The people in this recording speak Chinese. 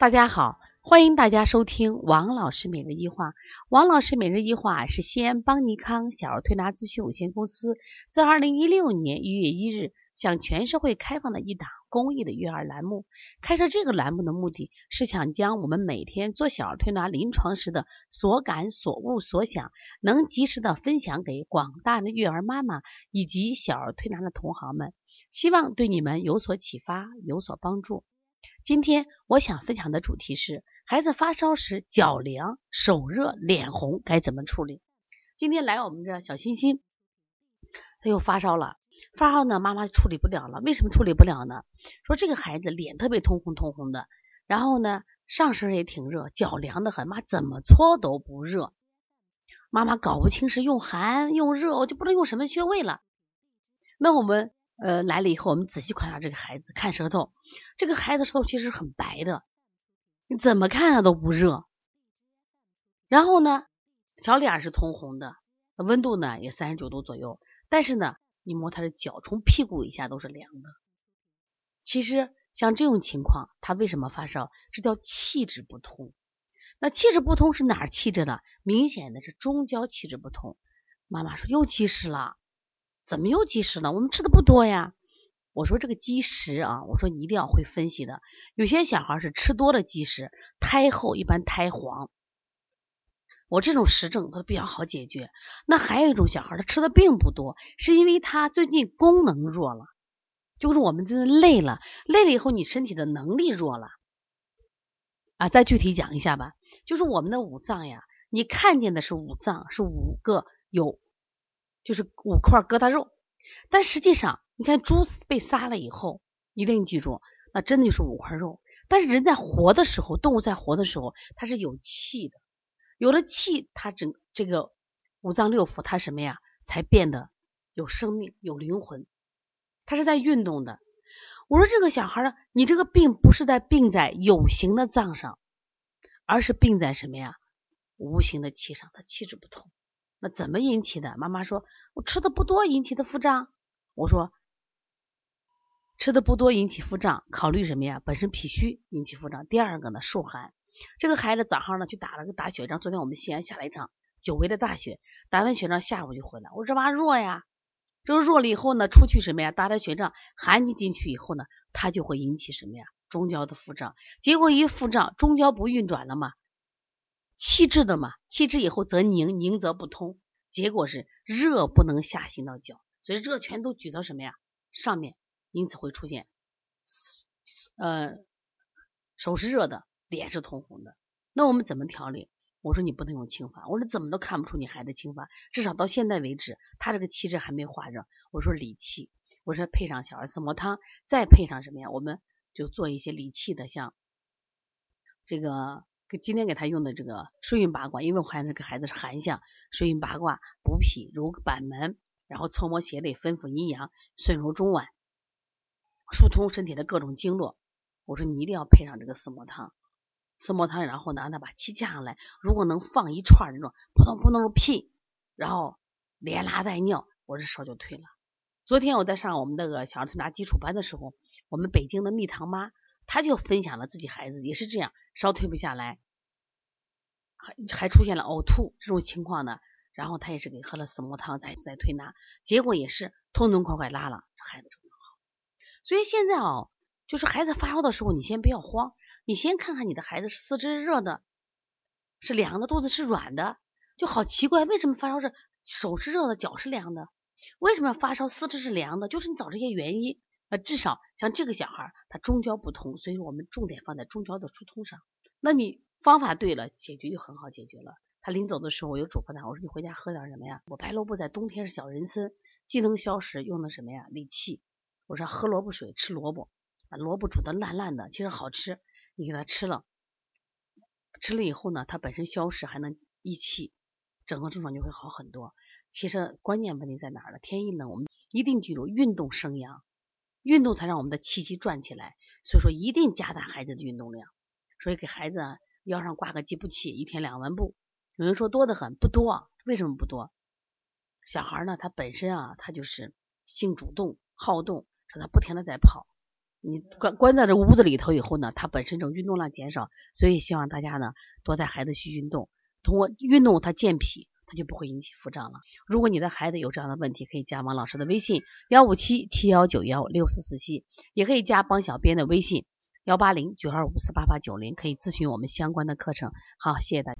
大家好，欢迎大家收听王老师每日一话。王老师每日一话是西安邦尼康小儿推拿咨询有限公司自二零一六年一月一日向全社会开放的一档公益的育儿栏目。开设这个栏目的目的是想将我们每天做小儿推拿临床时的所感所悟所想，能及时的分享给广大的育儿妈妈以及小儿推拿的同行们，希望对你们有所启发，有所帮助。今天我想分享的主题是孩子发烧时脚凉、手热、脸红该怎么处理？今天来我们这小欣欣，他又发烧了，发烧呢，妈妈处理不了了。为什么处理不了呢？说这个孩子脸特别通红通红的，然后呢上身也挺热，脚凉的很，妈怎么搓都不热。妈妈搞不清是用寒用热，我就不知道用什么穴位了。那我们。呃，来了以后，我们仔细观察这个孩子，看舌头。这个孩子舌头其实很白的，你怎么看他都不热。然后呢，小脸是通红的，温度呢也三十九度左右。但是呢，你摸他的脚，从屁股以下都是凉的。其实像这种情况，他为什么发烧？这叫气滞不通。那气滞不通是哪儿气滞了？明显的是中焦气滞不通。妈妈说又积食了。怎么又积食了？我们吃的不多呀。我说这个积食啊，我说你一定要会分析的。有些小孩是吃多了积食，胎后一般胎黄。我这种实证它比较好解决。那还有一种小孩，他吃的并不多，是因为他最近功能弱了，就是我们真的累了，累了以后你身体的能力弱了啊。再具体讲一下吧，就是我们的五脏呀，你看见的是五脏，是五个有。就是五块疙瘩肉，但实际上，你看猪被杀了以后，一定记住，那真的就是五块肉。但是人在活的时候，动物在活的时候，它是有气的，有了气，它整这个五脏六腑，它什么呀，才变得有生命、有灵魂，它是在运动的。我说这个小孩呢，你这个病不是在病在有形的脏上，而是病在什么呀？无形的气上，它气质不同。那怎么引起的？妈妈说，我吃的不多引起的腹胀。我说，吃的不多引起腹胀，考虑什么呀？本身脾虚引起腹胀。第二个呢，受寒。这个孩子早上呢去打了个打雪仗，昨天我们西安下了一场久违的大雪，打完雪仗下午就回来。我说这娃弱呀，这弱了以后呢，出去什么呀？打打雪仗，寒气进去以后呢，它就会引起什么呀？中焦的腹胀。结果一腹胀，中焦不运转了嘛？气滞的嘛，气滞以后则凝，凝则不通，结果是热不能下行到脚，所以热全都举到什么呀上面，因此会出现呃手是热的，脸是通红的。那我们怎么调理？我说你不能用清法，我说怎么都看不出你孩子清法，至少到现在为止，他这个气滞还没化热。我说理气，我说配上小儿四磨汤，再配上什么呀？我们就做一些理气的，像这个。给今天给他用的这个顺运八卦，因为我看这个孩子是寒象，顺运八卦补脾揉板门，然后搓摩斜肋，分补阴阳，顺揉中脘，疏通身体的各种经络。我说你一定要配上这个四磨汤，四磨汤，然后呢让他把气降下来，如果能放一串那种扑通扑通的屁，然后连拉带尿，我这烧就退了。昨天我在上我们那个小儿推拿基础班的时候，我们北京的蜜糖妈。他就分享了自己孩子也是这样烧退不下来，还还出现了呕吐这种情况呢。然后他也是给喝了四磨汤再再推拿，结果也是痛痛快快拉了，孩子就能好。所以现在啊，就是孩子发烧的时候，你先不要慌，你先看看你的孩子是四肢是热的，是凉的，肚子是软的，就好奇怪，为什么发烧是手是热的，脚是凉的？为什么发烧四肢是凉的？就是你找这些原因。那至少像这个小孩，他中焦不通，所以我们重点放在中焦的疏通上。那你方法对了，解决就很好解决了。他临走的时候，我又嘱咐他，我说你回家喝点什么呀？我白萝卜在冬天是小人参，既能消食，又能什么呀？理气。我说喝萝卜水，吃萝卜，把萝卜煮的烂烂的，其实好吃。你给他吃了，吃了以后呢，他本身消食还能益气，整个症状就会好很多。其实关键问题在哪儿呢？天一冷，我们一定记住运动生阳。运动才让我们的气机转起来，所以说一定加大孩子的运动量。所以给孩子腰上挂个计步器，一天两万步。有人说多得很，不多。为什么不多？小孩呢，他本身啊，他就是性主动、好动，说他不停的在跑。你关关在这屋子里头以后呢，他本身这种运动量减少，所以希望大家呢多带孩子去运动，通过运动他健脾，他就不会引起腹胀了。如果你的孩子有这样的问题，可以加王老师的微信幺五七七幺九幺六四四七，也可以加帮小编的微信幺八零九二五四八八九零，可以咨询我们相关的课程。好，谢谢大家。